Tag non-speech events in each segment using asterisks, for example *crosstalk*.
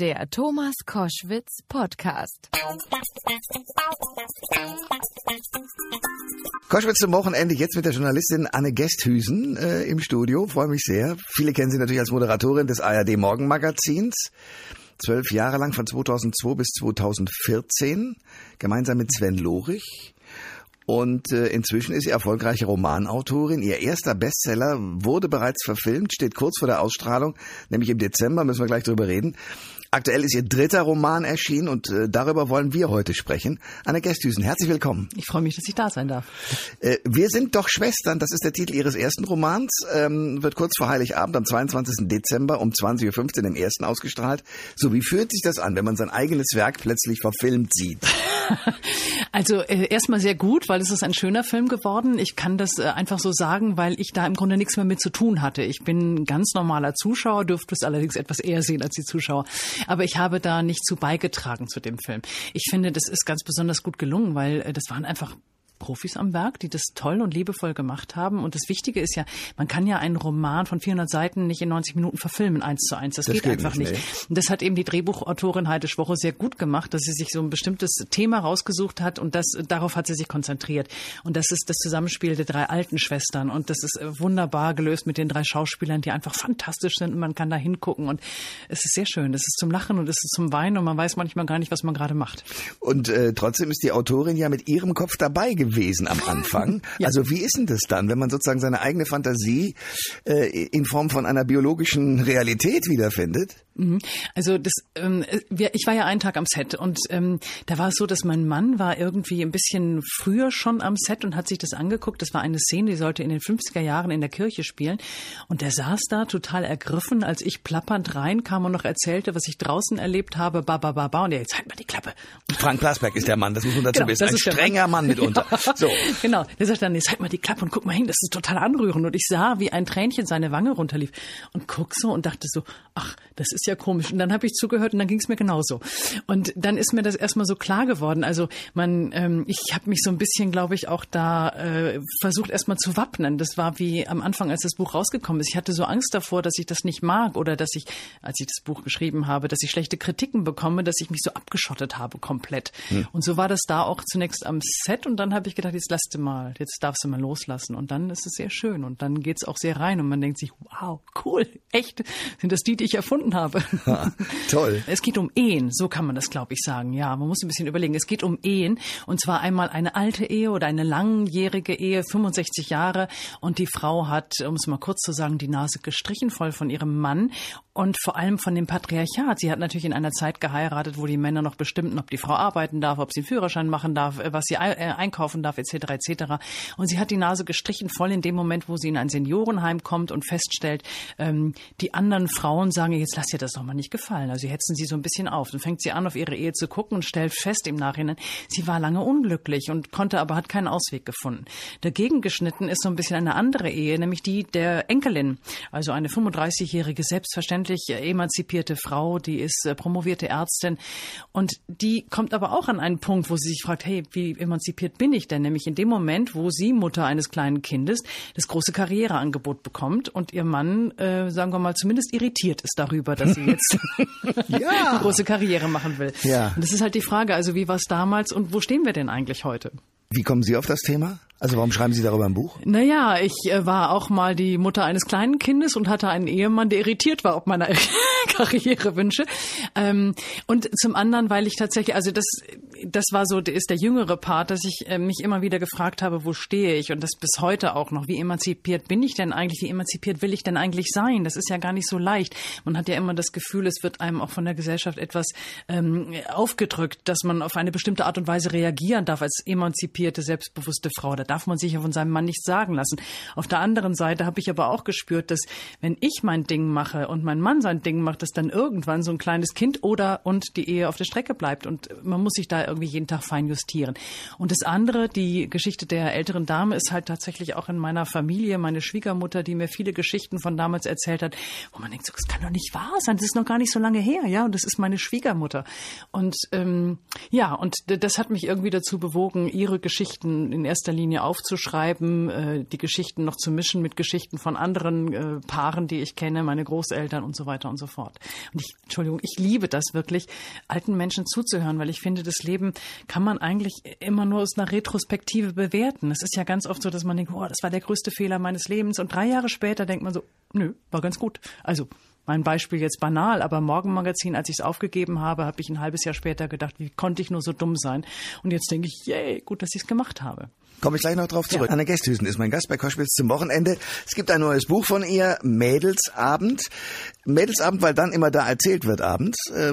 Der Thomas Koschwitz Podcast. Koschwitz zum Wochenende jetzt mit der Journalistin Anne Gesthüsen äh, im Studio. Freue mich sehr. Viele kennen sie natürlich als Moderatorin des ARD Morgenmagazins. Zwölf Jahre lang von 2002 bis 2014, gemeinsam mit Sven Lorich. Und äh, inzwischen ist sie erfolgreiche Romanautorin. Ihr erster Bestseller wurde bereits verfilmt, steht kurz vor der Ausstrahlung, nämlich im Dezember, müssen wir gleich drüber reden. Aktuell ist ihr dritter Roman erschienen und äh, darüber wollen wir heute sprechen. Anne Gesthüsen, herzlich willkommen. Ich freue mich, dass ich da sein darf. Äh, wir sind doch Schwestern, das ist der Titel Ihres ersten Romans, ähm, wird kurz vor Heiligabend am 22. Dezember um 20.15 Uhr im ersten ausgestrahlt. So, wie fühlt sich das an, wenn man sein eigenes Werk plötzlich verfilmt sieht? *laughs* Also äh, erstmal sehr gut, weil es ist ein schöner Film geworden. Ich kann das äh, einfach so sagen, weil ich da im Grunde nichts mehr mit zu tun hatte. Ich bin ein ganz normaler Zuschauer, dürfte es allerdings etwas eher sehen als die Zuschauer. Aber ich habe da nicht zu beigetragen zu dem Film. Ich finde, das ist ganz besonders gut gelungen, weil äh, das waren einfach Profis am Werk, die das toll und liebevoll gemacht haben. Und das Wichtige ist ja, man kann ja einen Roman von 400 Seiten nicht in 90 Minuten verfilmen, eins zu eins. Das, das geht, geht, einfach nicht. nicht. Und das hat eben die Drehbuchautorin Heide Schwoche sehr gut gemacht, dass sie sich so ein bestimmtes Thema rausgesucht hat und das, darauf hat sie sich konzentriert. Und das ist das Zusammenspiel der drei alten Schwestern. Und das ist äh, wunderbar gelöst mit den drei Schauspielern, die einfach fantastisch sind und man kann da hingucken. Und es ist sehr schön. Es ist zum Lachen und es ist zum Weinen und man weiß manchmal gar nicht, was man gerade macht. Und äh, trotzdem ist die Autorin ja mit ihrem Kopf dabei gewesen gewesen am Anfang. ja. Also wie ist denn das dann, wenn man sozusagen seine eigene Fantasie äh, in Form von einer biologischen Realität wiederfindet? Mhm. Also das, ähm, ich war ja einen Tag am Set und ähm, da war es so, dass mein Mann war irgendwie ein bisschen früher schon am Set und hat sich das angeguckt. Das war eine Szene, die sollte in den 50er Jahren in der Kirche spielen und der saß da total ergriffen, als ich plappernd reinkam und noch erzählte, was ich draußen erlebt habe. Ba ba ba ba und er jetzt halt mal die Klappe. Frank Plasberg ist der Mann, das muss man dazu genau, wissen. Ein strenger Mann, Mann mitunter. Ja. *laughs* So. Genau. Der sagt dann, jetzt halt mal die Klappe und guck mal hin, das ist total anrührend und ich sah, wie ein Tränchen seine Wange runterlief und guck so und dachte so, ach, das ist ja komisch. Und dann habe ich zugehört und dann ging es mir genauso. Und dann ist mir das erstmal so klar geworden. Also man, ähm, ich habe mich so ein bisschen, glaube ich, auch da äh, versucht erstmal zu wappnen. Das war wie am Anfang, als das Buch rausgekommen ist. Ich hatte so Angst davor, dass ich das nicht mag oder dass ich, als ich das Buch geschrieben habe, dass ich schlechte Kritiken bekomme, dass ich mich so abgeschottet habe komplett. Hm. Und so war das da auch zunächst am Set und dann habe ich gedacht, jetzt lass du mal, jetzt darfst du mal loslassen. Und dann ist es sehr schön und dann geht's auch sehr rein und man denkt sich, wow, cool, echt, sind das die, die ich erfunden habe. Toll. *laughs* Es geht um Ehen, so kann man das, glaube ich, sagen. Ja, man muss ein bisschen überlegen. Es geht um Ehen und zwar einmal eine alte Ehe oder eine langjährige Ehe, 65 Jahre und die Frau hat, um es mal kurz zu sagen, die Nase gestrichen voll von ihrem Mann und vor allem von dem Patriarchat. Sie hat natürlich in einer Zeit geheiratet, wo die Männer noch bestimmten, ob die Frau arbeiten darf, ob sie einen Führerschein machen darf, äh, was sie äh, einkaufen darf, etc. etc. Und sie hat die Nase gestrichen voll in dem Moment, wo sie in ein Seniorenheim kommt und feststellt, ähm, die anderen Frauen sagen, jetzt lass dir das doch mal nicht gefallen. Also sie hetzen sie so ein bisschen auf. Dann fängt sie an, auf ihre Ehe zu gucken und stellt fest im Nachhinein, sie war lange unglücklich und konnte aber hat keinen Ausweg gefunden. Dagegen geschnitten ist so ein bisschen eine andere Ehe, nämlich die der Enkelin, also eine 35-jährige selbstverständlich selbstverständlich emanzipierte Frau, die ist äh, promovierte Ärztin und die kommt aber auch an einen Punkt, wo sie sich fragt, hey, wie emanzipiert bin ich denn? Nämlich in dem Moment, wo sie Mutter eines kleinen Kindes das große Karriereangebot bekommt und ihr Mann, äh, sagen wir mal, zumindest irritiert ist darüber, dass sie jetzt *laughs* ja. *laughs* große Karriere machen will. Ja. Und das ist halt die Frage, also wie war es damals und wo stehen wir denn eigentlich heute? Wie kommen Sie auf das Thema? Also warum schreiben Sie darüber ein Buch? Naja, ich äh, war auch mal die Mutter eines kleinen Kindes und hatte einen Ehemann, der irritiert war ob meiner *laughs* Karrierewünsche. Ähm, und zum anderen, weil ich tatsächlich, also das, das war so, ist der jüngere Part, dass ich äh, mich immer wieder gefragt habe, wo stehe ich und das bis heute auch noch. Wie emanzipiert bin ich denn eigentlich? Wie emanzipiert will ich denn eigentlich sein? Das ist ja gar nicht so leicht. Man hat ja immer das Gefühl, es wird einem auch von der Gesellschaft etwas ähm, aufgedrückt, dass man auf eine bestimmte Art und Weise reagieren darf als emanzipierte, selbstbewusste Frau darf man sich ja von seinem Mann nicht sagen lassen. Auf der anderen Seite habe ich aber auch gespürt, dass wenn ich mein Ding mache und mein Mann sein Ding macht, dass dann irgendwann so ein kleines Kind oder und die Ehe auf der Strecke bleibt und man muss sich da irgendwie jeden Tag fein justieren. Und das andere, die Geschichte der älteren Dame ist halt tatsächlich auch in meiner Familie, meine Schwiegermutter, die mir viele Geschichten von damals erzählt hat, wo man denkt, so, das kann doch nicht wahr sein, das ist noch gar nicht so lange her, ja, und das ist meine Schwiegermutter. Und ähm, ja, und das hat mich irgendwie dazu bewogen, ihre Geschichten in erster Linie aufzuschreiben, äh, die Geschichten noch zu mischen mit Geschichten von anderen äh, Paaren, die ich kenne, meine Großeltern und so weiter und so fort. Und ich, Entschuldigung, ich liebe das wirklich, alten Menschen zuzuhören, weil ich finde, das Leben kann man eigentlich immer nur aus einer Retrospektive bewerten. Es ist ja ganz oft so, dass man denkt, oh, das war der größte Fehler meines Lebens. Und drei Jahre später denkt man so, nö, war ganz gut. Also mein Beispiel jetzt banal, aber Morgenmagazin, als ich es aufgegeben habe, habe ich ein halbes Jahr später gedacht, wie konnte ich nur so dumm sein? Und jetzt denke ich, yay, gut, dass ich es gemacht habe. Komme ich gleich noch drauf zurück. Ja. Anna Gesthüsen ist mein Gast bei Koschwitz zum Wochenende. Es gibt ein neues Buch von ihr, Mädelsabend. Mädelsabend, weil dann immer da erzählt wird abends. Äh,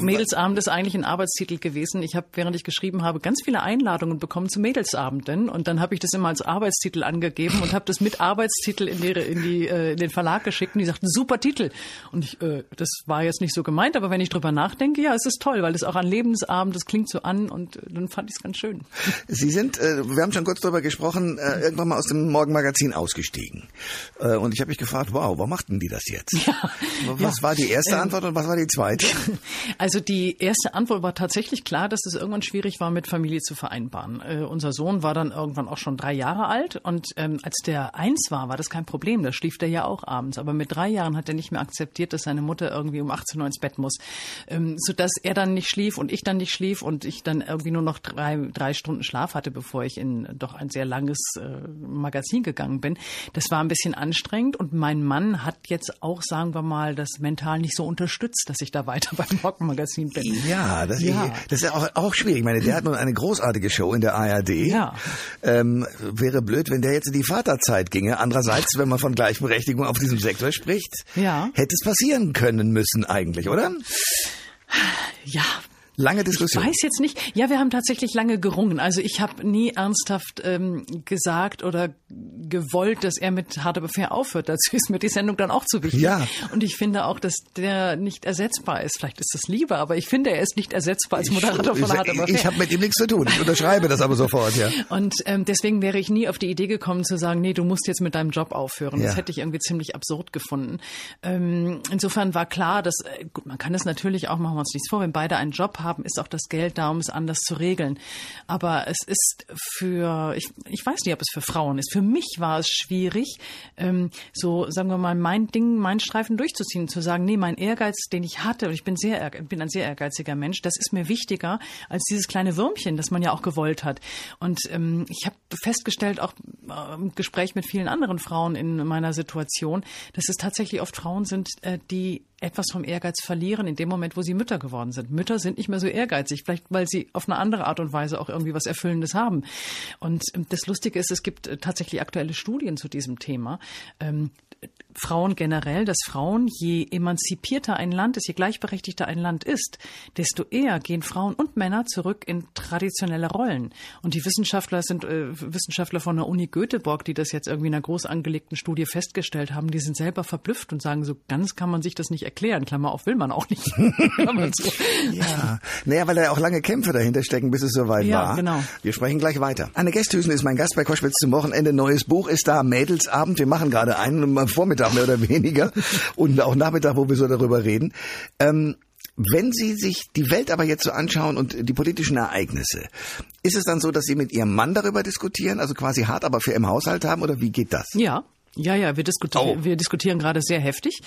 Mädelsabend ist eigentlich ein Arbeitstitel gewesen. Ich habe, während ich geschrieben habe, ganz viele Einladungen bekommen zu Mädelsabenden und dann habe ich das immer als Arbeitstitel angegeben und habe das mit Arbeitstitel in, die, in, die, äh, in den Verlag geschickt und die sagten, super Titel. Und ich, äh, das war jetzt nicht so gemeint, aber wenn ich drüber nachdenke, ja, es ist toll, weil es auch an Lebensabend, das klingt so an und dann fand ich es ganz schön. Sie sind äh, wir haben schon kurz darüber gesprochen, äh, irgendwann mal aus dem Morgenmagazin ausgestiegen. Äh, und ich habe mich gefragt, wow, warum machten die das jetzt? Ja, was ja. war die erste ähm, Antwort und was war die zweite? *laughs* Also die erste Antwort war tatsächlich klar, dass es irgendwann schwierig war, mit Familie zu vereinbaren. Äh, unser Sohn war dann irgendwann auch schon drei Jahre alt und ähm, als der eins war, war das kein Problem. Da schlief der ja auch abends. Aber mit drei Jahren hat er nicht mehr akzeptiert, dass seine Mutter irgendwie um 18 Uhr ins Bett muss. Ähm, sodass er dann nicht schlief und ich dann nicht schlief und ich dann irgendwie nur noch drei, drei Stunden Schlaf hatte, bevor bevor ich in doch ein sehr langes äh, Magazin gegangen bin. Das war ein bisschen anstrengend und mein Mann hat jetzt auch, sagen wir mal, das mental nicht so unterstützt, dass ich da weiter *laughs* beim Morgenmagazin bin. Ja, das, ja. Ich, das ist ja auch, auch schwierig. Ich meine, der hat nun eine großartige Show in der ARD. Ja. Ähm, wäre blöd, wenn der jetzt in die Vaterzeit ginge. Andererseits, wenn man von Gleichberechtigung auf diesem Sektor spricht, ja. hätte es passieren können müssen eigentlich, oder? Ja, Lange Diskussion. Ich weiß jetzt nicht. Ja, wir haben tatsächlich lange gerungen. Also ich habe nie ernsthaft ähm, gesagt oder gewollt, dass er mit Hard Aber Fair aufhört. Dazu ist mir die Sendung dann auch zu wichtig. Ja. Und ich finde auch, dass der nicht ersetzbar ist. Vielleicht ist das lieber, aber ich finde, er ist nicht ersetzbar als Moderator ich, von Hard Aber Fair. Ich habe mit ihm nichts zu tun. Ich unterschreibe das aber sofort, ja. Und ähm, deswegen wäre ich nie auf die Idee gekommen zu sagen, nee, du musst jetzt mit deinem Job aufhören. Ja. Das hätte ich irgendwie ziemlich absurd gefunden. Ähm, insofern war klar, dass äh, gut, man kann das natürlich auch, machen wir uns nichts vor, wenn beide einen Job haben, ist auch das Geld da, um es anders zu regeln. Aber es ist für, ich, ich weiß nicht, ob es für Frauen ist. Für mich war es schwierig, ähm, so sagen wir mal, mein Ding, mein Streifen durchzuziehen, zu sagen, nee, mein Ehrgeiz, den ich hatte, und ich bin sehr, bin ein sehr ehrgeiziger Mensch, das ist mir wichtiger als dieses kleine Würmchen, das man ja auch gewollt hat. Und ähm, ich habe festgestellt, auch äh, im Gespräch mit vielen anderen Frauen in meiner Situation, dass es tatsächlich oft Frauen sind, äh, die etwas vom Ehrgeiz verlieren in dem Moment, wo sie Mütter geworden sind. Mütter sind nicht mehr so ehrgeizig, vielleicht weil sie auf eine andere Art und Weise auch irgendwie was Erfüllendes haben. Und ähm, das Lustige ist, es gibt äh, tatsächlich aktuelle Studien zu diesem Thema. Frauen generell, dass Frauen, je emanzipierter ein Land ist, je gleichberechtigter ein Land ist, desto eher gehen Frauen und Männer zurück in traditionelle Rollen. Und die Wissenschaftler sind äh, Wissenschaftler von der Uni Göteborg, die das jetzt irgendwie in einer groß angelegten Studie festgestellt haben, die sind selber verblüfft und sagen, so ganz kann man sich das nicht erklären. Klammer auf, will man auch nicht. *laughs* ja, naja, weil da ja auch lange Kämpfe dahinter stecken, bis es soweit ja, war. Genau. Wir sprechen gleich weiter. Anne Gesthüsen ist mein Gast bei Koschwitz zum Wochenende. Neues Buch ist da, Mädelsabend. Wir machen gerade einen am Vormittag mehr oder weniger und auch Nachmittag, wo wir so darüber reden. Ähm, wenn Sie sich die Welt aber jetzt so anschauen und die politischen Ereignisse, ist es dann so, dass Sie mit Ihrem Mann darüber diskutieren, also quasi hart aber für im Haushalt haben oder wie geht das? Ja, ja, ja, wir diskutieren, oh. wir diskutieren gerade sehr heftig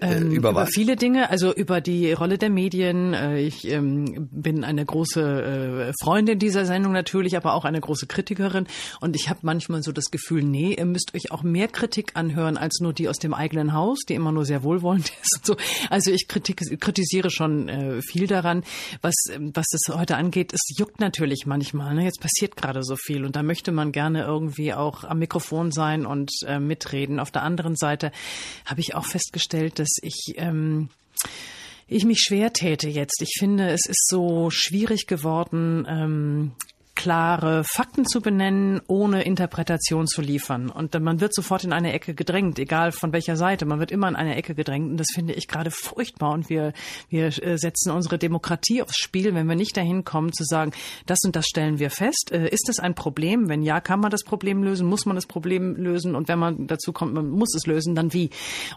äh, ähm, über, über viele Dinge, also über die Rolle der Medien. Äh, ich ähm, bin eine große äh, Freundin dieser Sendung natürlich, aber auch eine große Kritikerin. Und ich habe manchmal so das Gefühl, nee, ihr müsst euch auch mehr Kritik anhören als nur die aus dem eigenen Haus, die immer nur sehr wohlwollend *laughs* ist. so. Also ich kritik, kritisiere schon äh, viel daran, was was das heute angeht. Es juckt natürlich manchmal. Ne? Jetzt passiert gerade so viel und da möchte man gerne irgendwie auch am Mikrofon sein und äh, mit mitreden. Auf der anderen Seite habe ich auch festgestellt, dass ich ähm, ich mich schwer täte jetzt. Ich finde, es ist so schwierig geworden, ähm, klare Fakten zu benennen, ohne Interpretation zu liefern. Und man wird sofort in eine Ecke gedrängt, egal von welcher Seite. Man wird immer in eine Ecke gedrängt. Und das finde ich gerade furchtbar. Und wir, wir äh, setzen unsere Demokratie aufs Spiel, wenn wir nicht dahin kommen zu sagen, das und das stellen wir fest. Äh, ist das ein Problem? Wenn ja, kann man das Problem lösen? Muss man das Problem lösen? Und wenn man dazu kommt, man muss es lösen, dann wie?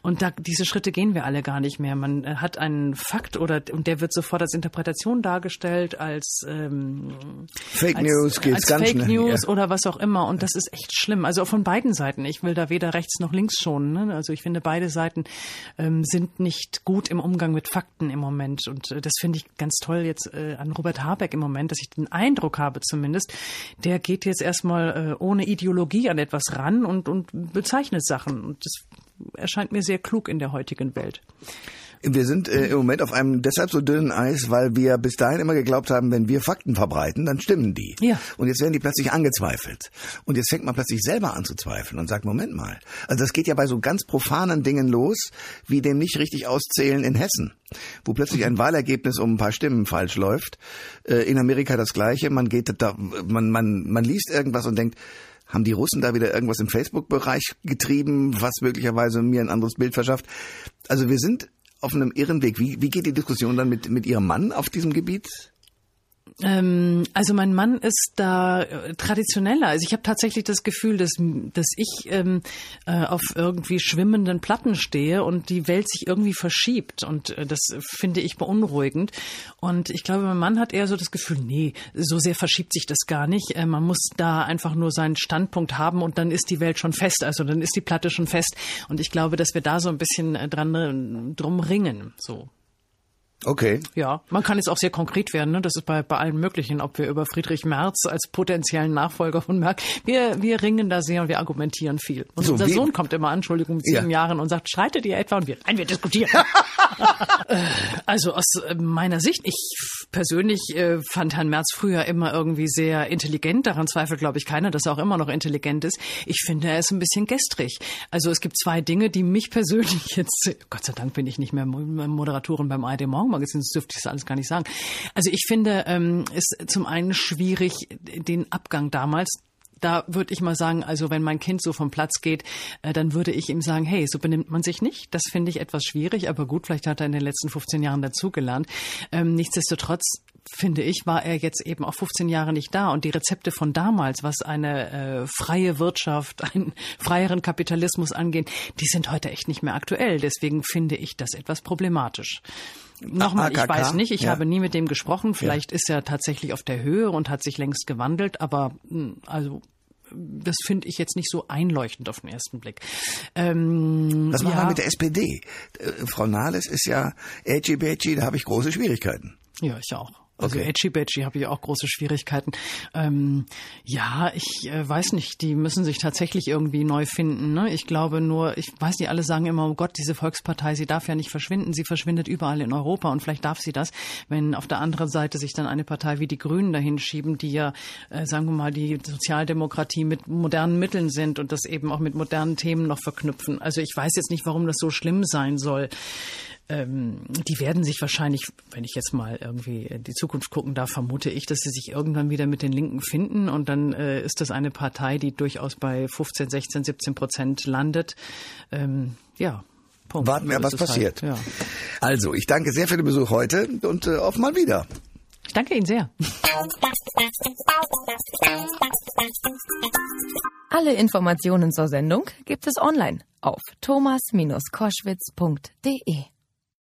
Und da, diese Schritte gehen wir alle gar nicht mehr. Man äh, hat einen Fakt oder und der wird sofort als Interpretation dargestellt, als ähm, Fake als, News geht's als ganz Fake schnell. News ja. oder was auch immer. Und das ist echt schlimm. Also von beiden Seiten. Ich will da weder rechts noch links schonen. Ne? Also ich finde, beide Seiten ähm, sind nicht gut im Umgang mit Fakten im Moment. Und äh, das finde ich ganz toll jetzt äh, an Robert Habeck im Moment, dass ich den Eindruck habe zumindest, der geht jetzt erstmal äh, ohne Ideologie an etwas ran und, und bezeichnet Sachen. Und das erscheint mir sehr klug in der heutigen Welt. Wir sind äh, im Moment auf einem deshalb so dünnen Eis, weil wir bis dahin immer geglaubt haben, wenn wir Fakten verbreiten, dann stimmen die. Ja. Und jetzt werden die plötzlich angezweifelt. Und jetzt fängt man plötzlich selber an zu zweifeln und sagt, Moment mal. Also das geht ja bei so ganz profanen Dingen los, wie dem nicht richtig auszählen in Hessen, wo plötzlich ein Wahlergebnis um ein paar Stimmen falsch läuft. Äh, in Amerika das Gleiche. Man geht da, man, man, man liest irgendwas und denkt, haben die Russen da wieder irgendwas im Facebook-Bereich getrieben, was möglicherweise mir ein anderes Bild verschafft? Also wir sind auf einem irren Weg. Wie, wie geht die Diskussion dann mit, mit Ihrem Mann auf diesem Gebiet? Ähm, also mein Mann ist da äh, traditioneller. Also ich habe tatsächlich das Gefühl, dass, dass ich ähm, äh, auf irgendwie schwimmenden Platten stehe und die Welt sich irgendwie verschiebt. Und äh, das finde ich beunruhigend. Und ich glaube, mein Mann hat eher so das Gefühl, nee, so sehr verschiebt sich das gar nicht. Äh, man muss da einfach nur seinen Standpunkt haben und dann ist die Welt schon fest. Also dann ist die Platte schon fest. Und ich glaube, dass wir da so ein bisschen äh, dran drum ringen. So. Okay. Ja, man kann jetzt auch sehr konkret werden. Ne? Das ist bei, bei allen möglichen, ob wir über Friedrich Merz als potenziellen Nachfolger von Merck. Wir, wir ringen da sehr und wir argumentieren viel. Und So, unser Sohn kommt immer an, Entschuldigung, mit sieben Ja. Jahren und sagt, schreitet ihr etwa? Und wir, nein, wir diskutieren. *laughs* *laughs* Also aus äh, meiner Sicht, ich persönlich äh, fand Herrn Merz früher immer irgendwie sehr intelligent. Daran zweifelt, glaube ich, keiner, dass er auch immer noch intelligent ist. Ich finde, er ist ein bisschen gestrig. Also es gibt zwei Dinge, die mich persönlich *laughs* jetzt, Gott sei Dank bin ich nicht mehr Mo- Moderatorin beim ARD Morgenmagazin, das dürfte ich alles gar nicht sagen. Also ich finde, ähm, ist zum einen schwierig, den Abgang damals da würde ich mal sagen, also wenn mein Kind so vom Platz geht, äh, dann würde ich ihm sagen, hey, so benimmt man sich nicht. Das finde ich etwas schwierig, aber gut, vielleicht hat er in den letzten 15 Jahren dazugelernt. Ähm, nichtsdestotrotz finde ich, war er jetzt eben auch 15 Jahre nicht da. Und die Rezepte von damals, was eine äh, freie Wirtschaft, *laughs* einen freieren Kapitalismus angeht, die sind heute echt nicht mehr aktuell. Deswegen finde ich das etwas problematisch. Nochmal, ich weiß nicht, ich Ja. habe nie mit dem gesprochen. Vielleicht ist er tatsächlich auf der Höhe und hat sich längst gewandelt, aber mh, also das finde ich jetzt nicht so einleuchtend auf den ersten Blick. Ähm, Was machen ja, wir mit der SPD? Äh, Frau Nahles ist ja edgy badgy, da habe ich große Schwierigkeiten. Ja, ich auch. Also Okay. Edgy Badgy habe ich auch große Schwierigkeiten. Ähm, ja, ich äh, weiß nicht, die müssen sich tatsächlich irgendwie neu finden. Ne? Ich glaube nur, ich weiß nicht, alle sagen immer, oh Gott, diese Volkspartei, sie darf ja nicht verschwinden. Sie verschwindet überall in Europa und vielleicht darf sie das, wenn auf der anderen Seite sich dann eine Partei wie die Grünen dahin schieben, die ja, äh, sagen wir mal, die Sozialdemokratie mit modernen Mitteln sind und das eben auch mit modernen Themen noch verknüpfen. Also ich weiß jetzt nicht, warum das so schlimm sein soll ähm, die werden sich wahrscheinlich, wenn ich jetzt mal irgendwie in die Zukunft gucken darf, vermute ich, dass sie sich irgendwann wieder mit den Linken finden und dann äh, ist das eine Partei, die durchaus bei 15, 16, 17 Prozent landet. Ähm, ja. Punkt. Warten wir, was es passiert. Halt. Ja. Also, ich danke sehr für den Besuch heute und äh, auf mal wieder. Ich danke Ihnen sehr. Alle Informationen zur Sendung gibt es online auf thomas-koschwitz.de.